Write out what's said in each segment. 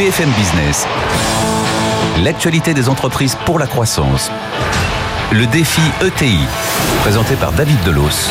BFM Business. L'actualité des entreprises pour la croissance. Le défi ETI, présenté par David Delos.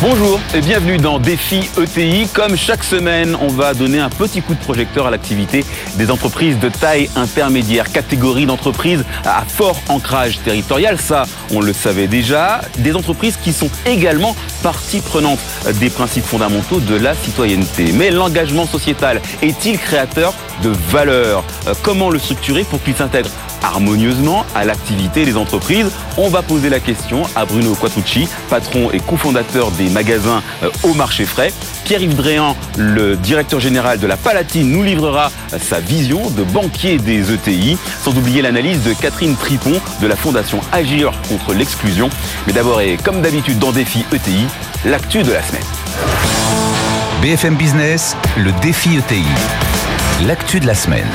Bonjour et bienvenue dans Défi ETI. Comme chaque semaine, on va donner un petit coup de projecteur à l'activité des entreprises de taille intermédiaire, catégorie d'entreprises à fort ancrage territorial. Ça, on le savait déjà. Des entreprises qui sont également partie prenante des principes fondamentaux de la citoyenneté. Mais l'engagement sociétal est-il créateur de valeur euh, Comment le structurer pour qu'il s'intègre harmonieusement à l'activité des entreprises? On va poser la question à Bruno Quattucci, patron et cofondateur des magasins euh, au marché frais. Pierre-Yves Dréan, le directeur général de la Palatine, nous livrera sa vision de banquier des ETI, sans oublier l'analyse de Catherine Tripon de la fondation Agir contre l'exclusion. Mais d'abord et comme d'habitude dans Défi ETI, l'actu de la semaine. BFM Business, le défi ETI. L'actu de la semaine.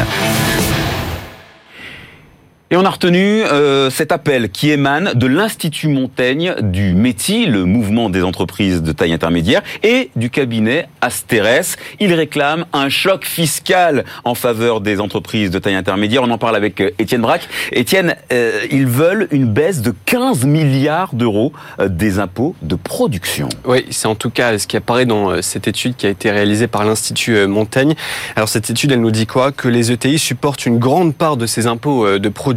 Et on a retenu euh, cet appel qui émane de l'Institut Montaigne du METI, le mouvement des entreprises de taille intermédiaire, et du cabinet Asteres. Ils réclament un choc fiscal en faveur des entreprises de taille intermédiaire. On en parle avec euh, Étienne Braque. Étienne, euh, ils veulent une baisse de 15 milliards d'euros des impôts de production. Oui, c'est en tout cas ce qui apparaît dans cette étude qui a été réalisée par l'Institut Montaigne. Alors cette étude, elle nous dit quoi? Que les ETI supportent une grande part de ces impôts de production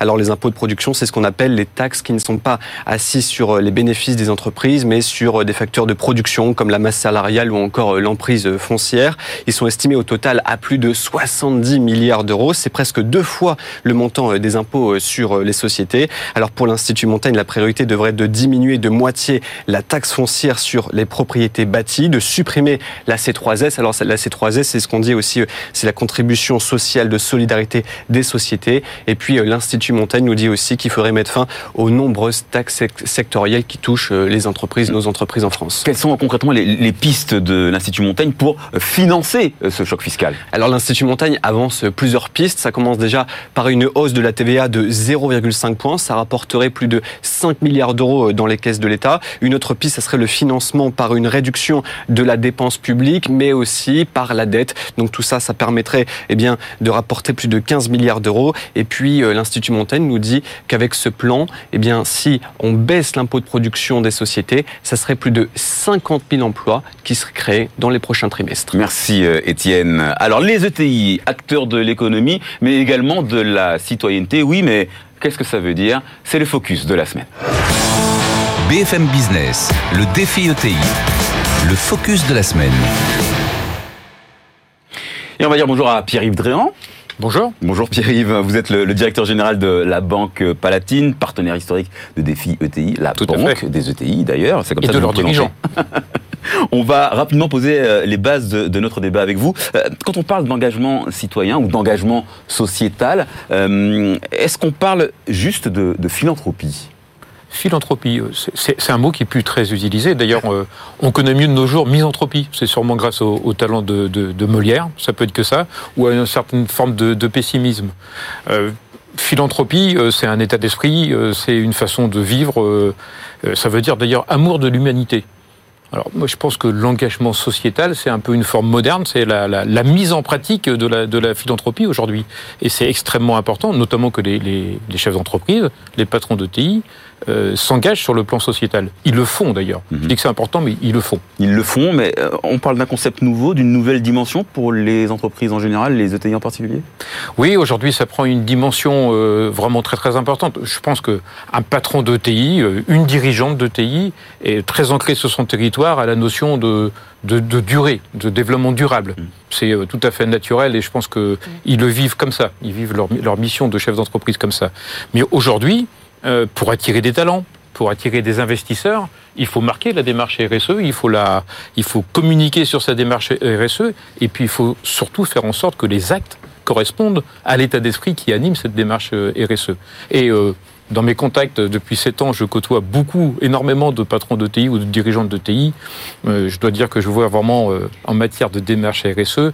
alors les impôts de production, c'est ce qu'on appelle les taxes qui ne sont pas assises sur euh, les bénéfices des entreprises, mais sur euh, des facteurs de production comme la masse salariale ou encore euh, l'emprise foncière. Ils sont estimés au total à plus de 70 milliards d'euros. C'est presque deux fois le montant des impôts sur les sociétés. Alors pour l'Institut Montaigne, la priorité devrait être de diminuer de moitié la taxe foncière sur les propriétés bâties, de supprimer la C3S. Alors la C3S, c'est ce qu'on dit aussi, c'est la contribution sociale de solidarité des sociétés. Puis euh, l'Institut Montaigne nous dit aussi qu'il faudrait mettre fin aux nombreuses taxes sectorielles qui touchent euh, les entreprises, nos entreprises en France. Quelles sont concrètement les, pistes de l'Institut Montaigne pour euh, financer ce choc fiscal? Alors l'Institut Montaigne avance plusieurs pistes. Ça commence déjà par une hausse de la TVA de 0,5 points. Ça rapporterait plus de 5 milliards d'euros dans les caisses de l'État. Une autre piste, ça serait le financement par une réduction de la dépense publique, mais aussi par la dette. Donc tout ça, ça permettrait eh bien, de rapporter plus de 15 milliards d'euros. Et puis euh, l'Institut Montaigne nous dit qu'avec ce plan, eh bien, si on baisse l'impôt de production des sociétés, ça serait plus de 50 000 emplois qui seraient créés dans les prochains trimestres. Merci euh, Étienne. Alors les ETI, acteurs de l'économie, mais également de la citoyenneté, oui, mais qu'est-ce que ça veut dire? C'est le focus de la semaine. BFM Business, le défi ETI, le focus de la semaine. Et on va dire bonjour à Pierre-Yves Dréan. Bonjour. Bonjour Pierre-Yves, vous êtes le, directeur général de la Banque Palatine, partenaire historique de Défi ETI, la banque des ETI d'ailleurs, c'est comme ça de leurs dirigeants. on va rapidement poser euh, les bases de, notre débat avec vous. Euh, quand on parle d'engagement citoyen ou d'engagement sociétal, euh, est-ce qu'on parle juste de philanthropie? Philanthropie, euh, c'est un mot qui est plus très utilisé. D'ailleurs, euh, on connaît mieux de nos jours misanthropie. C'est sûrement grâce au, talent de, Molière, ça peut être que ça, ou à une certaine forme de, pessimisme. Euh, philanthropie, c'est un état d'esprit, c'est une façon de vivre. ça veut dire d'ailleurs amour de l'humanité. Alors moi je pense que l'engagement sociétal c'est un peu une forme moderne, c'est la, mise en pratique de la, philanthropie aujourd'hui. Et c'est extrêmement important, notamment que les, les, les chefs d'entreprise, les patrons de TI, euh, s'engagent sur le plan sociétal. Ils le font d'ailleurs. Je mhm. dis que c'est important, mais ils le font. Ils le font, mais euh, on parle d'un concept nouveau, d'une nouvelle dimension pour les entreprises en général, les ETI en particulier? Oui, aujourd'hui, ça prend une dimension euh, vraiment très très importante. Je pense qu'un patron d'ETI, une dirigeante d'ETI, est très ancré sur son territoire à la notion de, de, durée, de développement durable. Mhm. C'est tout à fait naturel et je pense qu'ils le vivent comme ça. Ils vivent leur, leur mission de chef d'entreprise comme ça. Mais aujourd'hui, euh, pour attirer des talents, pour attirer des investisseurs, il faut marquer la démarche RSE, il faut, la, il faut communiquer sur sa démarche RSE, et puis il faut surtout faire en sorte que les actes correspondent à l'état d'esprit qui anime cette démarche euh, RSE. Et euh, dans mes contacts depuis sept ans, je côtoie beaucoup, énormément de patrons de TI ou de dirigeants de TI. je dois dire que je vois vraiment, en matière de démarche RSE,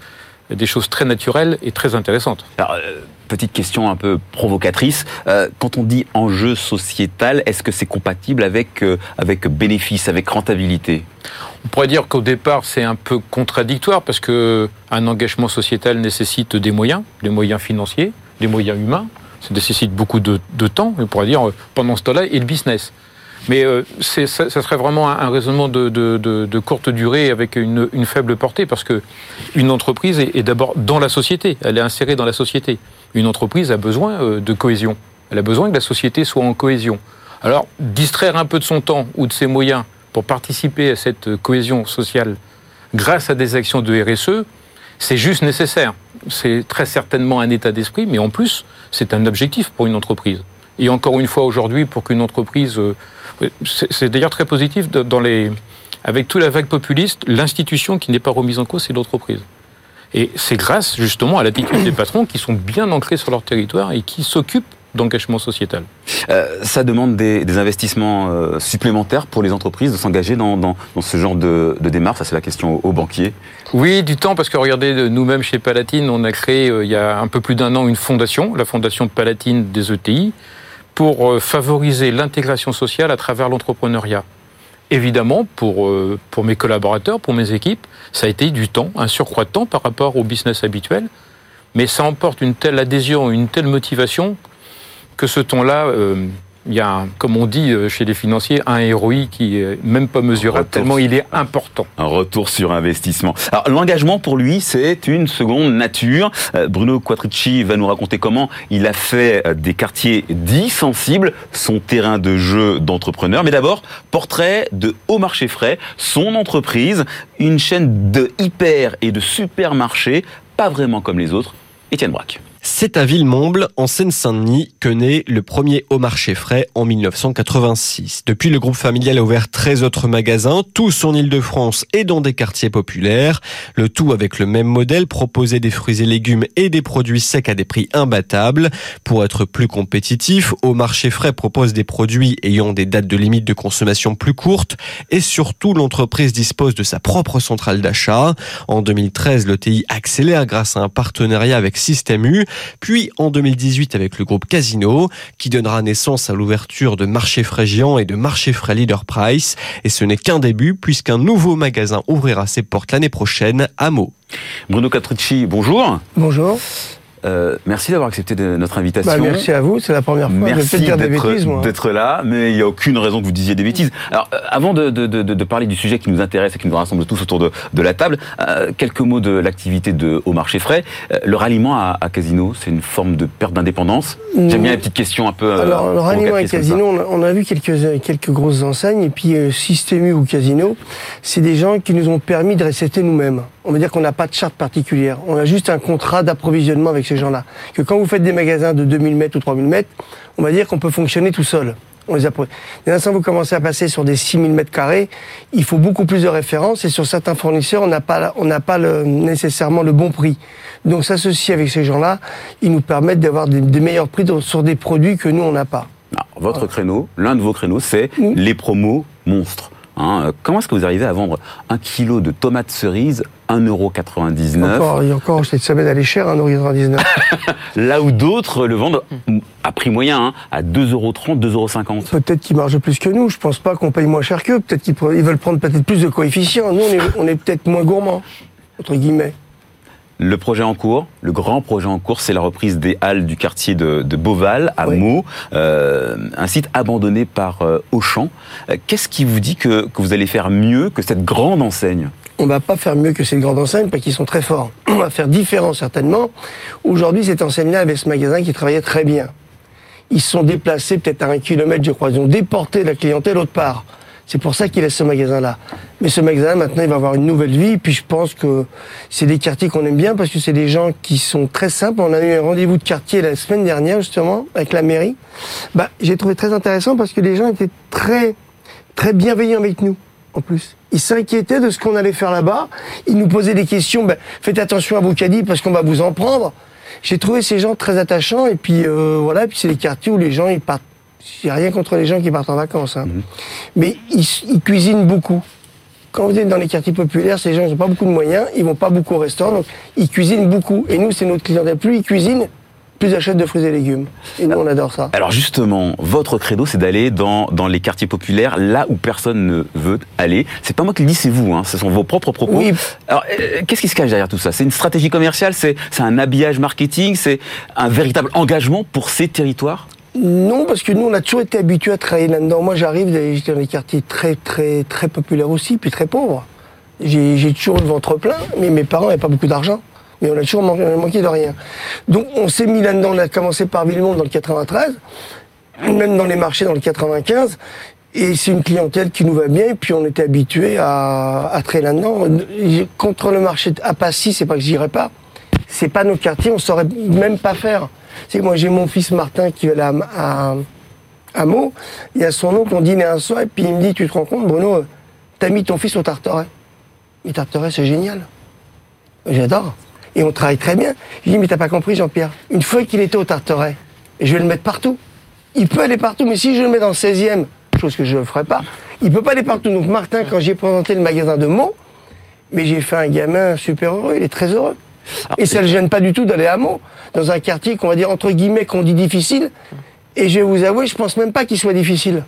des choses très naturelles et très intéressantes. Euh, petite question un peu provocatrice. Euh, quand on dit enjeu sociétal, est-ce que c'est compatible avec, euh, avec bénéfice, avec rentabilité? On pourrait dire qu'au départ, c'est un peu contradictoire parce que un engagement sociétal nécessite des moyens, des moyens financiers, des moyens humains. Ça nécessite beaucoup de, de temps, on pourrait dire, pendant ce temps-là, et le business. Mais euh, ça, ça, serait vraiment un, raisonnement de, de, de, de, courte durée avec une, une, faible portée, parce que une entreprise est, est d'abord dans la société, elle est insérée dans la société. Une entreprise a besoin euh, de cohésion, elle a besoin que la société soit en cohésion. Alors, distraire un peu de son temps ou de ses moyens pour participer à cette cohésion sociale grâce à des actions de RSE, c'est juste nécessaire. C'est très certainement un état d'esprit, mais en plus, c'est un objectif pour une entreprise. Et encore une fois, aujourd'hui, pour qu'une entreprise... C'est d'ailleurs très positif dans les... Avec toute la vague populiste, l'institution qui n'est pas remise en cause, c'est l'entreprise. Et c'est grâce justement à l'attitude des patrons qui sont bien ancrés sur leur territoire et qui s'occupent d'engagement sociétal. Euh, ça demande des, des investissements euh, supplémentaires pour les entreprises de s'engager dans, dans, dans, ce genre de, de démarche? Ça, c'est la question aux, aux, banquiers. Oui, du temps, parce que regardez, nous-mêmes chez Palatine, on a créé euh, il y a un peu plus d'un an une fondation, la fondation de Palatine des ETI, pour euh, favoriser l'intégration sociale à travers l'entrepreneuriat. Évidemment, pour, euh, pour mes collaborateurs, pour mes équipes, ça a été du temps, un surcroît de temps par rapport au business habituel, mais ça emporte une telle adhésion, une telle motivation que ce temps-là euh, il y a, comme on dit euh, chez les financiers, un ROI qui est même pas mesurable tellement il est important. Un retour sur investissement. Alors l'engagement pour lui, c'est une seconde nature. Euh, Bruno Quattricci va nous raconter comment il a fait euh, des quartiers dits sensibles son terrain de jeu d'entrepreneur. Mais d'abord, portrait de Haut Marché Frais, son entreprise, une chaîne de hyper et de supermarchés, pas vraiment comme les autres. Étienne Braque. C'est à Villemomble, en Seine-Saint-Denis, que naît le premier au marché frais en 1986. Depuis, le groupe familial a ouvert 13 autres magasins, tous en Ile-de-France et dans des quartiers populaires. Le tout avec le même modèle, proposer des fruits et légumes et des produits secs à des prix imbattables. Pour être plus compétitif, au marché frais propose des produits ayant des dates de limite de consommation plus courtes et surtout l'entreprise dispose de sa propre centrale d'achat. En 2013, le accélère grâce à un partenariat avec Système U puis en 2018 avec le groupe Casino, qui donnera naissance à l'ouverture de marchés frais géants et de marchés frais leader price. Et ce n'est qu'un début, puisqu'un nouveau magasin ouvrira ses portes l'année prochaine à Meaux. Bruno Catrucci, bonjour. Bonjour. Euh, merci d'avoir accepté de notre invitation. Bah, merci à vous, c'est la première fois. Merci d'être là, mais il n'y a aucune raison que vous disiez des bêtises. Alors, euh, avant de, de, de, de, parler du sujet qui nous intéresse et qui nous rassemble tous autour de, la table, euh, quelques mots de l'activité de au marché frais. Le ralliement à, à Casino, c'est une forme de perte d'indépendance? J'aime bien les petites questions un peu. Alors, le ralliement à Casino, on a, on a, vu quelques quelques grosses enseignes et puis Système U ou Casino, c'est des gens qui nous ont permis de rester nous-mêmes on va dire qu'on n'a pas de charte particulière. On a juste un contrat d'approvisionnement avec ces gens-là. Que quand vous faites des magasins de 2000 mètres ou 3000 mètres, on va dire qu'on peut fonctionner tout seul. On les. Dès l'instant vous commencez à passer sur des 6000 mètres carrés, il faut beaucoup plus de références et sur certains fournisseurs, on n'a pas, on n'a pas le, nécessairement le bon prix. Donc s'associer avec ces gens-là, ils nous permettent d'avoir des, des, meilleurs prix sur des produits que nous, on n'a pas. Alors, votre voilà. créneau, l'un de vos créneaux, c'est les promos monstres. Hein, comment est-ce que vous arrivez à vendre un kilo de tomates cerises 1,99€. Encore, il y a encore cette semaine, elle est chère, 1,99€. Là où d'autres le vendent à prix moyen, hein, à 2,30€, 2,50€. Peut-être qu'ils margent plus que nous. Je pense pas qu'on paye moins cher qu'eux. Peut-être qu'ils veulent prendre peut-être plus de coefficients. Nous, on est, on est peut-être moins gourmands, entre guillemets. Le projet en cours, le grand projet en cours, c'est la reprise des halles du quartier de, de Beauval, à oui. Meaux, euh, un site abandonné par euh, Auchan. Qu'est-ce qui vous dit que, que vous allez faire mieux que cette grande enseigne? On va pas faire mieux que ces grandes enseignes parce qu'ils sont très forts. On va faire différent certainement. Aujourd'hui, cette enseigne-là avait ce magasin qui travaillait très bien. Ils se sont déplacés peut-être à un kilomètre, je crois. Ils ont déporté la clientèle autre part. C'est pour ça qu'il laisse ce magasin-là. Mais ce magasin, maintenant, il va avoir une nouvelle vie. Puis je pense que c'est des quartiers qu'on aime bien parce que c'est des gens qui sont très simples. On a eu un rendez-vous de quartier la semaine dernière, justement, avec la mairie. Bah, j'ai trouvé très intéressant parce que les gens étaient très, très bienveillants avec nous en plus. Ils s'inquiétaient de ce qu'on allait faire là-bas. Ils nous posaient des questions. Ben, faites attention à vos caddies parce qu'on va vous en prendre. J'ai trouvé ces gens très attachants. Et puis euh, voilà. Et puis c'est des quartiers où les gens ils partent. A rien contre les gens qui partent en vacances, hein. mmh. mais ils, ils, cuisinent beaucoup. quand vous êtes dans les quartiers populaires, ces gens n'ont pas beaucoup de moyens, ils vont pas beaucoup au restaurant, donc ils cuisinent beaucoup. Et nous, c'est notre clientèle. Plus ils cuisinent, plus ils achètent de fruits et légumes. Et nous, on adore ça. Alors justement, votre credo, c'est d'aller dans, dans les quartiers populaires, là où personne ne veut aller. C'est pas moi qui le dis, c'est vous. Hein. Ce sont vos propres propos. Oui. Alors, euh, qu'est-ce qui se cache derrière tout ça? C'est une stratégie commerciale? C'est un habillage marketing? C'est un véritable engagement pour ces territoires? Non, parce que nous, on a toujours été habitués à travailler là-dedans. Moi, j'arrive des- dans des quartiers très, très, très populaires aussi, puis très pauvres. J'ai toujours le ventre plein, mais mes parents n'avaient pas beaucoup d'argent. Mais on a toujours manqué, de rien. Donc, on s'est mis là-dedans. On a commencé par Villemont dans le 93, même dans les marchés dans le 95. Et c'est une clientèle qui nous va bien, et puis on était habitués à, à travailler là-dedans. Contre le marché à Passy, c'est pas que j'irais pas. C'est pas nos quartiers, on saurait même pas faire. C'est moi, j'ai mon fils Martin qui va aller à, Meaux. Il y a son oncle, on dînait un soir, et puis il me dit, tu te rends compte, Bruno, t'as mis ton fils au Tarteret. Mais Tarteret, c'est génial. J'adore. Et on travaille très bien. Je dis, mais t'as pas compris, Jean-Pierre. Une fois qu'il était au Tarteret, je vais le mettre partout. Il peut aller partout, mais si je le mets dans le 16e, chose que je ne ferai pas, il peut pas aller partout. Donc Martin, quand j'ai présenté le magasin de Meaux, mais j'ai fait un gamin super heureux, il est très heureux. Et ça ne gêne pas du tout d'aller à Meaux, dans un quartier qu'on va dire entre guillemets qu'on dit difficile. Et je vais vous avouer, je pense même pas qu'il soit difficile.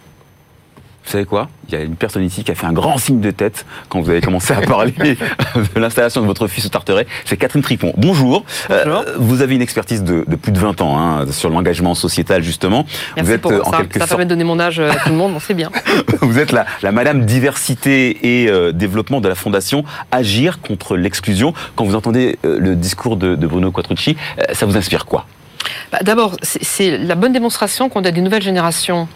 Vous savez quoi? Il y a une personne ici qui a fait un grand signe de tête quand vous avez commencé à parler de l'installation de votre fils au Tarteret. C'est Catherine Tripon. Bonjour. Euh, vous avez une expertise de, de plus de 20 ans hein, sur l'engagement sociétal, justement. Merci vous êtes pour euh, ça. en quelque ça sorte permet de donner mon âge à tout le monde, on sait bien. Vous êtes la, la Madame Diversité et euh, Développement de la Fondation Agir contre l'exclusion. Quand vous entendez euh, le discours de, de Bruno Quattrucci, ça vous inspire quoi? Bah, D'abord, c'est la bonne démonstration qu'on a des nouvelles générations.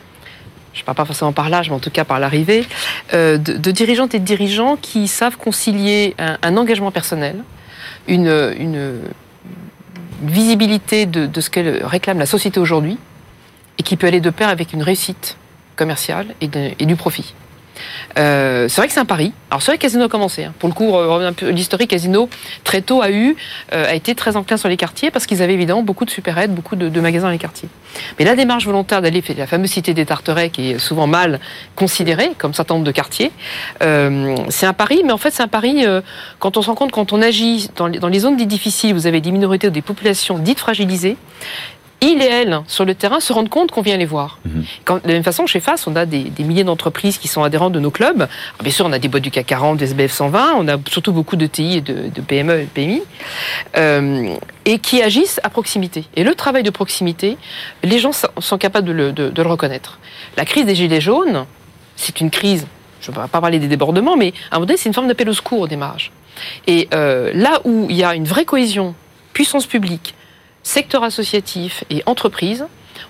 Je ne parle pas forcément par l'âge, mais en tout cas par l'arrivée, euh, de, dirigeantes et de dirigeants qui savent concilier un, engagement personnel, une, visibilité de, ce que réclame la société aujourd'hui, et qui peut aller de pair avec une réussite commerciale et du profit. Euh, c'est vrai que c'est un pari. Alors c'est vrai que Casino a commencé. hein. Pour le coup, l'historique, Casino très tôt a eu, euh, a été très enclin sur les quartiers parce qu'ils avaient évidemment beaucoup de supérettes, beaucoup de, magasins dans les quartiers. Mais la démarche volontaire d'aller faire la fameuse cité des Tarterets, qui est souvent mal considérée comme certain nombre de quartiers, euh, c'est un pari. Mais en fait, c'est un pari quand on se rend compte quand on agit dans les, dans les zones dites difficiles, vous avez des minorités ou des populations dites fragilisées. Ils et elles, sur le terrain, se rendent compte qu'on vient les voir. Quand, de la même façon, chez FAS, on a des, des milliers d'entreprises qui sont adhérentes de nos clubs. Alors, bien sûr, on a des boîtes du CAC 40, des SBF 120, on a surtout beaucoup de TI et de, de PME et de PMI, euh, et qui agissent à proximité. Et le travail de proximité, les gens sont sont capables de le, de- de le reconnaître. La crise des Gilets jaunes, c'est une crise, je ne vais pas parler des débordements, mais à un moment donné, c'est une forme d'appel au secours au démarrage. Et euh, là où il y a une vraie cohésion, puissance publique, secteur associatif et entreprise,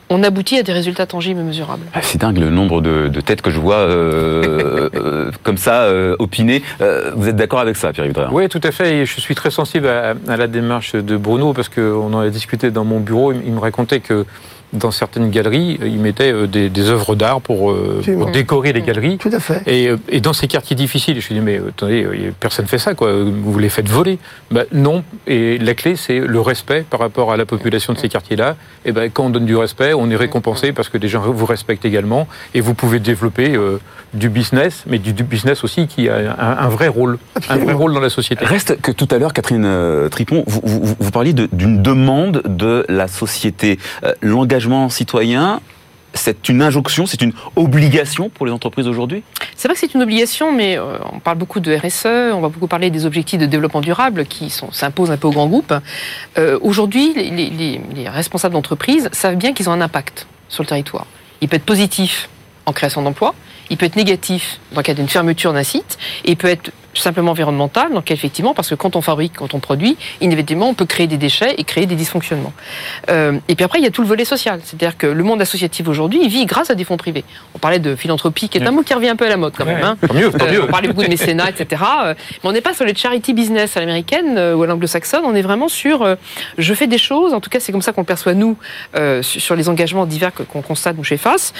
on aboutit à des résultats tangibles et mesurables. Ah, C'est dingue le nombre de, de têtes que je vois euh, euh, comme ça euh, opiner. Euh, vous êtes d'accord avec ça, Pierre-Yves Oui, tout à fait. Et je suis très sensible à, à la démarche de Bruno parce qu'on en a discuté dans mon bureau. Il, il me racontait que dans certaines galeries, il mettait euh, des, des œuvres d'art pour, euh, pour décorer les galeries. Tout à fait. Et, euh, et dans ces quartiers difficiles, je lui dis mais euh, attendez, euh, personne fait ça quoi. Vous les faites voler bah, Non. Et la clé c'est le respect par rapport à la population de ces quartiers-là. Et ben quand on donne du respect, on est récompensé parce que les gens vous respectent également et vous pouvez développer euh, du business, mais du, du business aussi qui a un, un vrai rôle, un vrai rôle dans la société. Reste que tout à l'heure, Catherine euh, Tripon, vous, vous, vous parliez de- d'une demande de la société. Euh, L'engagement citoyen, c'est une injonction, c'est une obligation pour les entreprises aujourd'hui? C'est vrai que c'est une obligation, mais euh, on parle beaucoup de RSE, on va beaucoup parler des objectifs de développement durable qui s'imposent un peu aux grands groupes. Euh, Aujourd'hui, les- les responsables d'entreprise savent bien qu'ils ont un impact sur le territoire. Il peut être positif en création d'emplois, il peut être négatif dans le cas d'une fermeture d'un site, et il peut être simplement environnemental, donc effectivement, parce que quand on fabrique, quand on produit, inévitablement, on peut créer des déchets et créer des dysfonctionnements. Euh, et puis après, il y a tout le volet social. C'est-à-dire que le monde associatif aujourd'hui, il vit grâce à des fonds privés. On parlait de philanthropie, qui est un mot qui revient un peu à la mode quand même. hein. Tant mieux, tant Euh, mieux. on parlait beaucoup de mécénat, etc. euh, Mais on n'est pas sur les charity business à l'américaine euh, ou à l'anglo-saxonne. On est vraiment sur euh, je fais des choses. En tout cas, c'est comme ça qu'on le perçoit nous euh, sur les engagements divers qu'on constate nous chez FAS.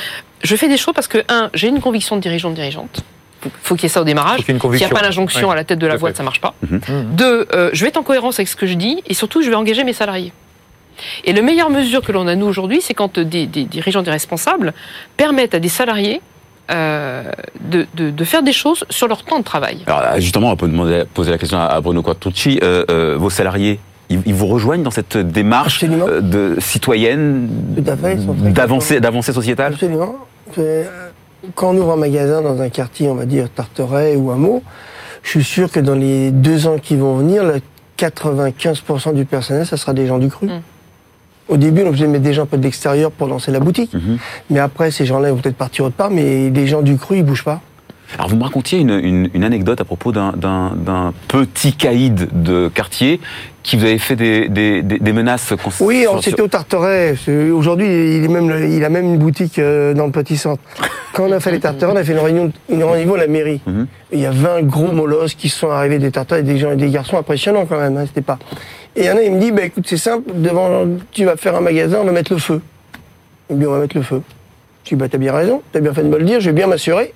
Je fais des choses parce que un, j'ai une conviction de dirigeant de dirigeante. Faut- Faut qu'il y ait ça au démarrage. S'il n'y a pas l'injonction Ouais. à la tête de la boîte, ça marche pas. Mhm. Deux, euh, je vais être en cohérence avec ce que je dis et surtout, je vais engager mes salariés. Et la meilleure mesure que l'on a nous aujourd'hui, c'est quand euh, des, des dirigeants, des responsables permettent à des salariés euh, de, de, de faire des choses sur leur temps de travail. Alors justement, on peut demander, poser la question à Bruno Quattrucci. Euh, euh, vos salariés, ils, ils vous rejoignent dans cette démarche Absolument. euh, de citoyenne, d'avancée sociétale Absolument. Quand on ouvre un magasin dans un quartier, on va dire Tarteret ou Hameau, je suis sûr que dans les deux ans qui vont venir, le 95% du personnel, ça sera des gens du cru. Mm. Au début, on faisait mettre des gens un peu de l'extérieur pour lancer la boutique. Mhm. Mais après, ces gens-là ils vont peut-être partir autre part, mais les gens du cru, ils bougent pas. Alors vous me racontiez une, une- une anecdote à propos d'un- petit caïd de quartier qui vous avait fait des, des- des- des menaces. Oui, c'était au Tarteret. Aujourd'hui, il, est même, le- il a même une boutique euh, dans le petit centre. Quand on a fait les Tarterets, on a fait une réunion, une réunion à la mairie. Mhm. Et Il y a 20 gros molosses qui sont arrivés des Tarterets, des gens et des garçons impressionnants quand même. Hein, c'était pas. Et il y en a, il me dit, bah, écoute, c'est simple, devant, tu vas faire un magasin, on va mettre le feu. Il me dit, on va mettre le feu. Je dis, bah, t'as bien raison, t'as bien fait de me le dire, je vais bien m'assurer.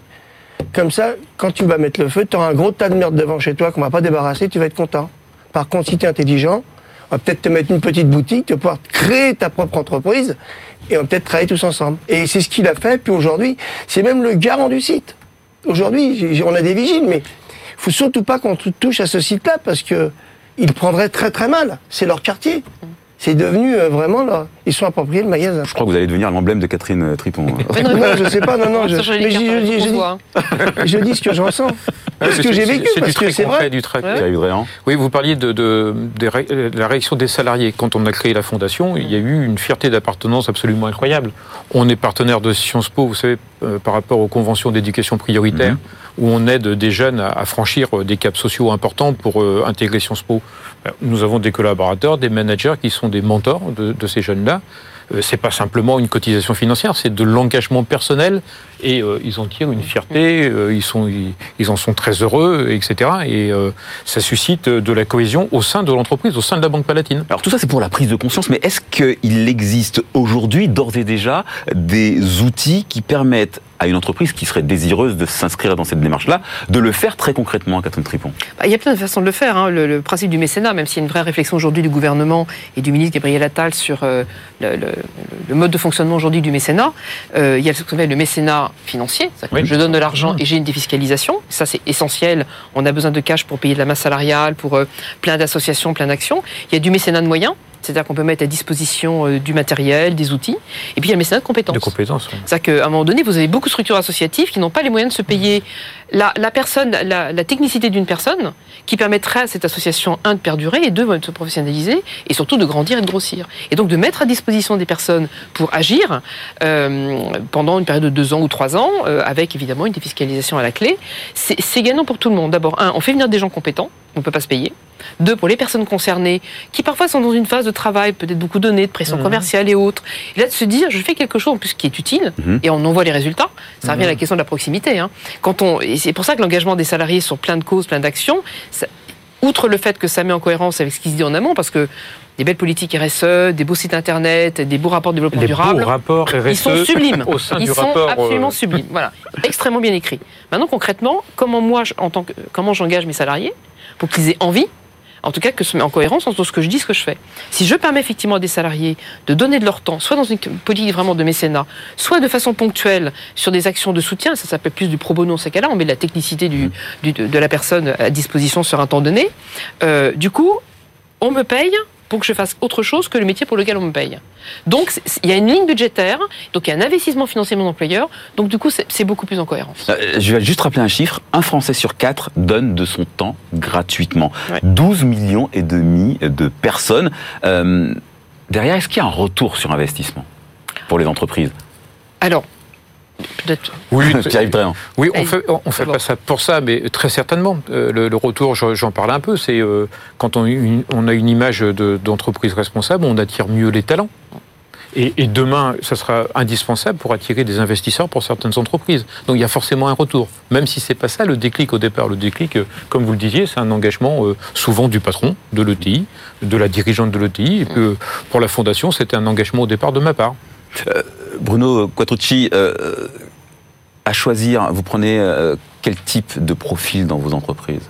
Comme ça, quand tu vas mettre le feu, tu auras un gros tas de merde devant chez toi qu'on va pas débarrasser, tu vas être content. Par contre, si tu es intelligent, on va peut-être te mettre une petite boutique, tu vas pouvoir créer ta propre entreprise et on va peut-être travailler tous ensemble. Et c'est ce qu'il a fait, puis aujourd'hui, c'est même le garant du site. Aujourd'hui, on a des vigiles, mais faut surtout pas qu'on tou- touche à ce site-là parce que ils prendraient très très mal. C'est leur quartier. C'est devenu euh, vraiment là. Ils sont appropriés le magasin. Je crois que vous allez devenir l'emblème de Catherine euh, Tripon. Non, je sais pas, non, non. Je, mais je, je- dis, hein. je dis ce que je ressens. Ouais, ce c'est- que j'ai vécu, c'est parce du que c'est vrai. du très Ouais. Oui, vous parliez de, la réaction des salariés. Quand on a créé la fondation, il y a eu une fierté d'appartenance absolument incroyable. On est partenaire de Sciences Po, vous savez, euh, par rapport aux conventions d'éducation prioritaire, Mhm. où on aide des jeunes à, à franchir euh, des caps sociaux importants pour euh, intégrer Sciences Po. Nous avons des collaborateurs, des managers qui sont des mentors de, de ces jeunes-là. C'est pas simplement une cotisation financière, c'est de l'engagement personnel et euh, ils en tirent une fierté, euh, ils, sont, ils, ils en sont très heureux, etc. Et euh, ça suscite de la cohésion au sein de l'entreprise, au sein de la Banque Palatine. Alors tout ça c'est pour la prise de conscience, mais est-ce qu'il existe aujourd'hui d'ores et déjà des outils qui permettent à une entreprise qui serait désireuse de s'inscrire dans cette démarche-là, de le faire très concrètement, Catherine Tripon? Bah, Il y a plein de façons de le faire. hein. Le, le principe du mécénat, même s'il y a une vraie réflexion aujourd'hui du gouvernement et du ministre Gabriel Attal sur euh, le, le- le mode de fonctionnement aujourd'hui du mécénat, euh, il y a ce qu'on appelle le mécénat financier. Oui. Je donne de l'argent et j'ai une défiscalisation. Ça, c'est essentiel. On a besoin de cash pour payer de la masse salariale, pour euh, plein d'associations, plein d'actions. Il y a du mécénat de moyens. C'est-à-dire qu'on peut mettre à disposition euh, du matériel, des outils. Et puis il y a le mécénat de compétences. De compétences. oui. C'est-à-dire qu'à un moment donné, vous avez beaucoup de structures associatives qui n'ont pas les moyens de se payer la, la personne, la, la technicité d'une personne qui permettrait à cette association, un, de perdurer, et deux, de se professionnaliser, et surtout de grandir et de grossir. Et donc de mettre à disposition des personnes pour agir euh, pendant une période de deux ans ou trois ans, euh, avec évidemment une défiscalisation à la clé, c'est gagnant pour tout le monde. D'abord, un, on fait venir des gens compétents, on ne peut pas se payer. Deux, pour les personnes concernées, qui parfois sont dans une phase de travail, peut-être beaucoup donné, de pression commerciale et autres. Et là, de se dire, je fais quelque chose en plus qui est utile, Mhm. et on en voit les résultats. Ça revient à la question de la proximité. hein. Quand on, et c'est pour ça que l'engagement des salariés sur plein de causes, plein d'actions, ça- outre le fait que ça met en cohérence avec ce qui se dit en amont, parce que des belles politiques RSE, des beaux sites internet, des beaux rapports de développement Les durable, beaux rapports RSE ils sont sublimes. au sein Ils du sont rapport. euh, absolument sublimes. Voilà, extrêmement bien écrits. Maintenant, concrètement, comment moi, en tant que, comment j'engage mes salariés pour qu'ils aient envie, en tout cas que ce met en cohérence entre ce que je dis, ce que je fais. Si je permets effectivement à des salariés de donner de leur temps, soit dans une politique vraiment de mécénat, soit de façon ponctuelle sur des actions de soutien, ça s'appelle plus du pro bono ces cas-là, on met de la technicité du, du- de, de la personne à disposition sur un temps donné. Euh, du coup, on me paye pour que je fasse autre chose que le métier pour lequel on me paye. Donc, il y a une ligne budgétaire, donc il y a un investissement financier de mon employeur, donc du coup, c'est beaucoup plus en cohérence. Euh, Je vais juste rappeler un chiffre. Un Français sur quatre donne de son temps gratuitement. Ouais. 12 millions et demi de personnes. Euh, derrière, est-ce qu'il y a un retour sur investissement pour les entreprises? Alors, Oui, Pierre-Yves Dréan. Oui, on fait, on fait pas ça pour ça, mais très certainement. Euh, le, le retour, j'en parle un peu, c'est euh, quand on, une- on a une image de- d'entreprise responsable, on attire mieux les talents. Et, et demain, ça sera indispensable pour attirer des investisseurs pour certaines entreprises. Donc il y a forcément un retour. Même si c'est pas ça le déclic au départ. Le déclic, euh, comme vous le disiez, c'est un engagement euh, souvent du patron de l'ETI, de la dirigeante de l'ETI. Et puis, pour la fondation, c'était un engagement au départ de ma part. Bruno Quattrucci, euh, à choisir, vous prenez euh, quel type de profil dans vos entreprises?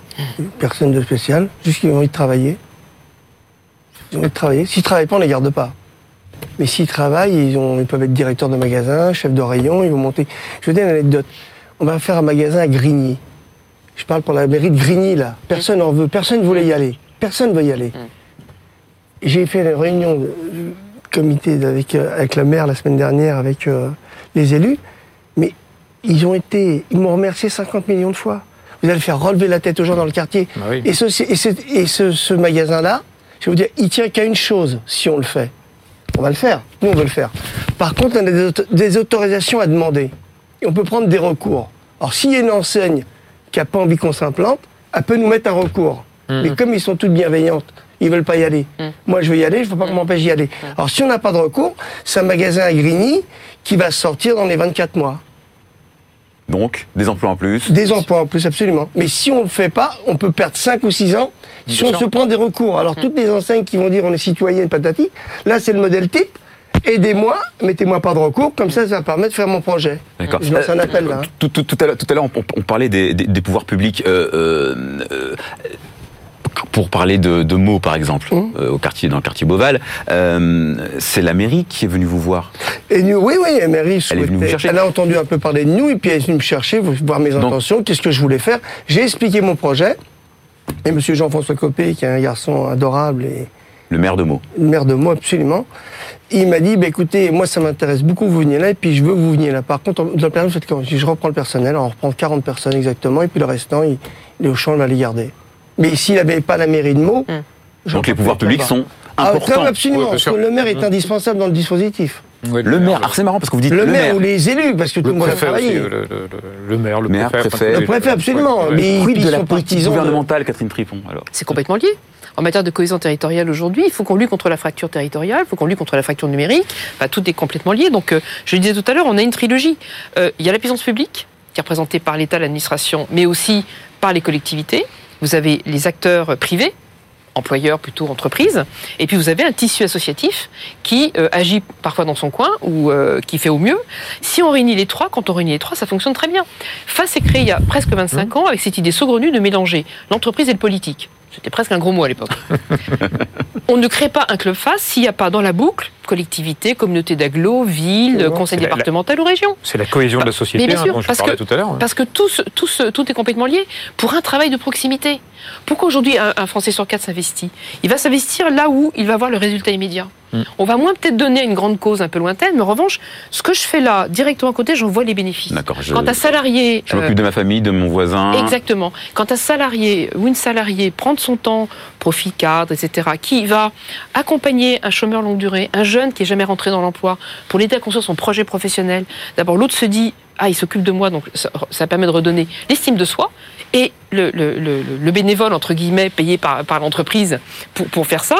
Personne de spécial, juste qu'ils ont envie de travailler. Ils ont envie de travailler. S'ils ne travaillent pas, on ne les garde pas. Mais s'ils travaillent, ils, ont, ils peuvent être directeurs de magasin, chef de rayon, ils vont monter. Je vous donne une anecdote. on va faire un magasin à Grigny. Je parle pour la mairie de Grigny, là. Personne n'en veut, personne ne voulait y aller. Personne ne veut y aller. J'ai fait une réunion comité avec, euh, avec la maire la semaine dernière, avec euh, les élus, mais ils ont été, ils m'ont remercié 50 millions de fois. Vous allez faire relever la tête aux gens dans le quartier. Bah oui. Et ce, et ce, et ce, ce magasin-là, je vais vous dire, il tient qu'à une chose, si on le fait. On va le faire. Nous, on veut le faire. Par contre, on a des, auto- des autorisations à demander. Et on peut prendre des recours. Alors, s'il y a une enseigne qui n'a pas envie qu'on s'implante, elle peut nous mettre un recours. Mais comme ils sont toutes bienveillantes, ils veulent pas y aller. Moi, je veux y aller, je ne veux pas qu'on m'empêche d'y aller. Alors, si on n'a pas de recours, c'est un magasin à Grigny qui va sortir dans les 24 mois. Donc, des emplois en plus. Des emplois en plus, absolument. Mais si on ne le fait pas, on peut perdre 5 ou 6 ans si on se prend des recours. Alors, toutes les enseignes qui vont dire on est citoyen, patati, là, c'est le modèle type. Aidez-moi, mettez-moi pas de recours, comme ça, ça va permettre de faire mon projet. D'accord. Je lance un appel, là. Tout, tout- tout à l'heure, tout à l'heure, on, on parlait des, des- des pouvoirs publics. euh, euh, euh, pour parler de, de mots, par exemple, Mmh. euh, au quartier, dans le quartier Beauval, euh, c'est la mairie qui est venue vous voir. Et nous, oui, oui, la mairie Elle est venue souhaitait- chercher. Elle a entendu un peu parler de nous, et puis elle est venue me chercher, voir mes intentions, qu'est-ce que je voulais faire. J'ai expliqué mon projet. Et monsieur Jean-François Copé, qui est un garçon adorable et Le maire de Meaux. une mère de moi absolument. Il m'a dit, bah, écoutez, moi ça m'intéresse beaucoup, vous veniez là, et puis je veux que vous veniez là. Par contre, dans le personnel, vous faites comment? Je reprends le personnel, on reprend 40 personnes exactement, et puis le restant, il, il est au champ, il va les garder. Mais s'il n'avait pas la mairie de Meaux... je Donc les pouvoirs publics sont Ah, importants. très- absolument, Oui, parce que le maire est indispensable dans le dispositif. Le maire, alors c'est marrant parce que vous dites Le, le, maire, ou les élus, parce que tout le monde a aussi, travaillé. le, le- le- le maire, le Maire, préfet. Le préfet, absolument, ouais, mais Quid ils de la sont politique de- gouvernementale, Catherine Tripon alors? C'est complètement lié. En matière de cohésion territoriale aujourd'hui, il faut qu'on lutte contre la fracture territoriale, il faut qu'on lutte contre la fracture numérique. Enfin, tout est complètement lié. Donc, euh, je le disais tout à l'heure, on a une trilogie. Euh, il y a la puissance publique, qui est représentée par l'État, l'administration, mais aussi par les collectivités. Vous avez les acteurs privés, employeurs plutôt entreprises, et puis vous avez un tissu associatif qui euh, agit parfois dans son coin ou euh, qui fait au mieux. Si on réunit les trois, quand on réunit les trois, ça fonctionne très bien. FAS est créé il y a presque 25 ans avec cette idée saugrenue de mélanger l'entreprise et le politique. C'était presque un gros mot à l'époque. on ne crée pas un club FAS s'il n'y a pas dans la boucle collectivité, communauté d'agglo, ville, conseil la- départemental ou région. C'est la cohésion de la société, Mais bien hein, dont je parce parlais que- tout à l'heure. Parce que tout est complètement lié pour un travail de proximité. Pourquoi aujourd'hui un, un Français sur quatre s'investit? Il va s'investir là où il va voir le résultat immédiat. Mm. On va moins peut-être donner à une grande cause un peu lointaine, mais en revanche, ce que je fais là, directement à côté, j'en vois les bénéfices. Je, Quand un salarié... je m'occupe euh, de ma famille, de mon voisin. Exactement. Quand un salarié ou une salariée prend de son temps, profit cadre, etc., qui va accompagner un chômeur longue durée, un jeune qui est jamais rentré dans l'emploi, pour l'aider à construire son projet professionnel, d'abord l'autre se dit ah il s'occupe de moi donc ça, permet de redonner l'estime de soi et le- le bénévole entre guillemets payé par, par l'entreprise pour, pour faire ça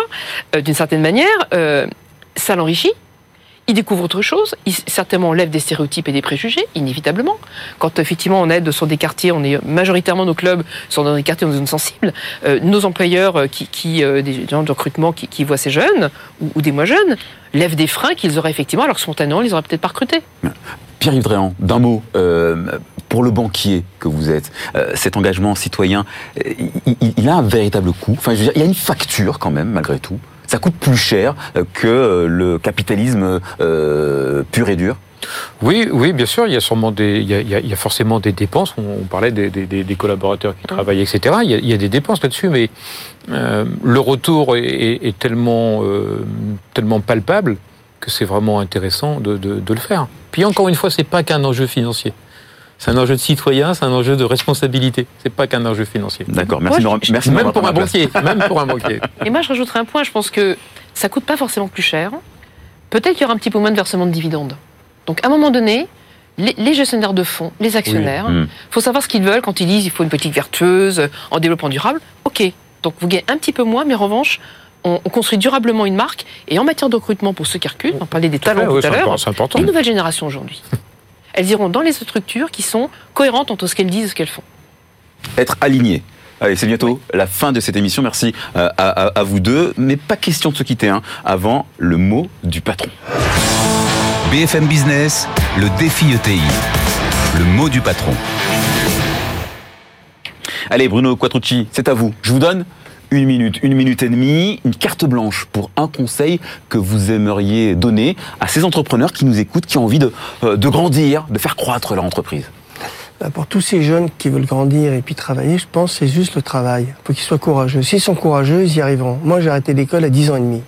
euh, d'une certaine manière euh, ça l'enrichit il découvre autre chose, il certainement lève des stéréotypes et des préjugés, inévitablement. Quand effectivement on aide sur des quartiers, on est majoritairement nos clubs sont dans des quartiers en zone sensible, euh, nos employeurs euh, qui, qui euh, des gens de recrutement qui, voient ces jeunes ou, des moins jeunes lèvent des freins qu'ils auraient effectivement, alors spontanément ils auraient peut-être pas recruté. Pierre-Yves Dréan, d'un mot, euh, pour le banquier que vous êtes, cet engagement citoyen, il, a un véritable coût. Enfin, il y a une facture quand même, malgré tout. Ça coûte plus cher euh, que euh, le capitalisme euh, pur et dur? Oui, oui, bien sûr, il y a sûrement des, il y a, il y a- il y a forcément des dépenses. On, on parlait des, des- des- des collaborateurs qui travaillent, etc. Il y a, il y a des dépenses là-dessus, mais euh, le retour est, est- est tellement, euh, tellement palpable que c'est vraiment intéressant de, de- de le faire. Puis encore une fois, c'est pas qu'un enjeu financier. C'est un enjeu de citoyen, c'est un enjeu de responsabilité. C'est pas qu'un enjeu financier. D'accord, merci, Moi, de me- je- merci Même pour à un banquier, même pour un banquier. Et moi je rajouterai un point, je pense que ça coûte pas forcément plus cher. Peut-être qu'il y aura un petit peu moins de versement de dividendes. Donc à un moment donné, les, les gestionnaires de fonds, les actionnaires, Mm. faut savoir ce qu'ils veulent quand ils disent il faut une politique vertueuse en développement durable. Ok, donc vous gagnez un petit peu moins, mais en revanche, on, on construit durablement une marque. Et en matière de recrutement, pour ceux qui reculent, on parlait des talents Ouais, tout à c'est l'heure, important, c'est important. les nouvelles générations aujourd'hui, elles iront dans les structures qui sont cohérentes entre ce qu'elles disent et ce qu'elles font. Être aligné. Allez, c'est bientôt la fin de cette émission. Merci euh, à, à- à vous deux. Mais pas question de se quitter hein, avant le mot du patron. BFM Business, le défi ETI. Le mot du patron. Allez, Bruno Quattrucci, c'est à vous. Je vous donne une minute, une minute et demie, une carte blanche pour un conseil que vous aimeriez donner à ces entrepreneurs qui nous écoutent, qui ont envie de, euh, de grandir, de faire croître leur entreprise. Bah, pour tous ces jeunes qui veulent grandir et puis travailler, je pense que c'est juste le travail. Il faut qu'ils soient courageux. S'ils sont courageux, ils y arriveront. Moi, j'ai arrêté l'école à 10 ans et demi.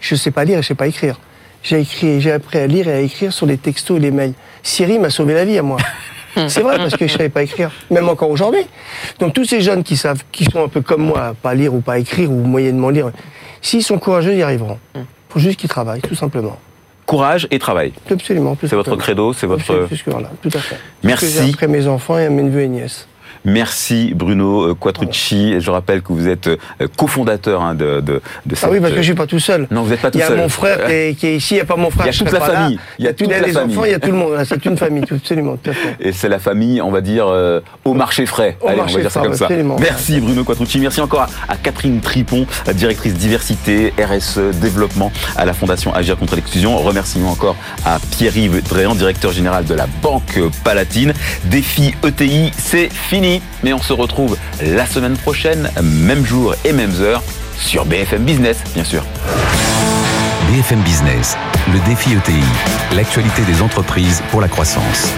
Je sais pas lire et je sais pas écrire. J'ai écrit, j'ai appris à lire et à écrire sur les textos et les mails. Siri m'a sauvé la vie à moi. C'est vrai parce que je savais pas écrire, même encore aujourd'hui. Donc tous ces jeunes qui savent, qui sont un peu comme moi, pas lire ou pas écrire ou moyennement lire, s'ils sont courageux, ils y arriveront. Faut juste qu'ils travaillent, tout simplement. Courage et travail. Absolument. C'est votre credo, c'est votre. Que voilà, tout à fait. Merci. Après mes enfants et à mes neveux et nièces. Merci Bruno Quattrucci. Je rappelle que vous êtes euh, cofondateur hein, de, de, de cette... Ah oui, parce que je suis pas tout seul. Non, vous n'êtes pas tout Il y a seul. mon frère qui est, qui est ici, il n'y a pas mon frère. Il y a toute la famille. Il y a, toute la les famille. enfants, il y a tout le monde. C'est une famille, tout, absolument, tout à fait. Et c'est la famille, on va dire, euh, au marché frais. Au Allez, marché on va dire ça comme ça. absolument. Merci Bruno Quattrucci. Merci encore à, à Catherine Tripon, directrice diversité, RSE, développement à la Fondation Agir contre l'exclusion. Remerciements encore à Pierre-Yves Dréan, directeur général de la Banque Palatine. Défi ETI, c'est Mais on se retrouve la semaine prochaine, même jour et mêmes heures, sur BFM Business, bien sûr. BFM Business, le défi ETI, l'actualité des entreprises pour la croissance.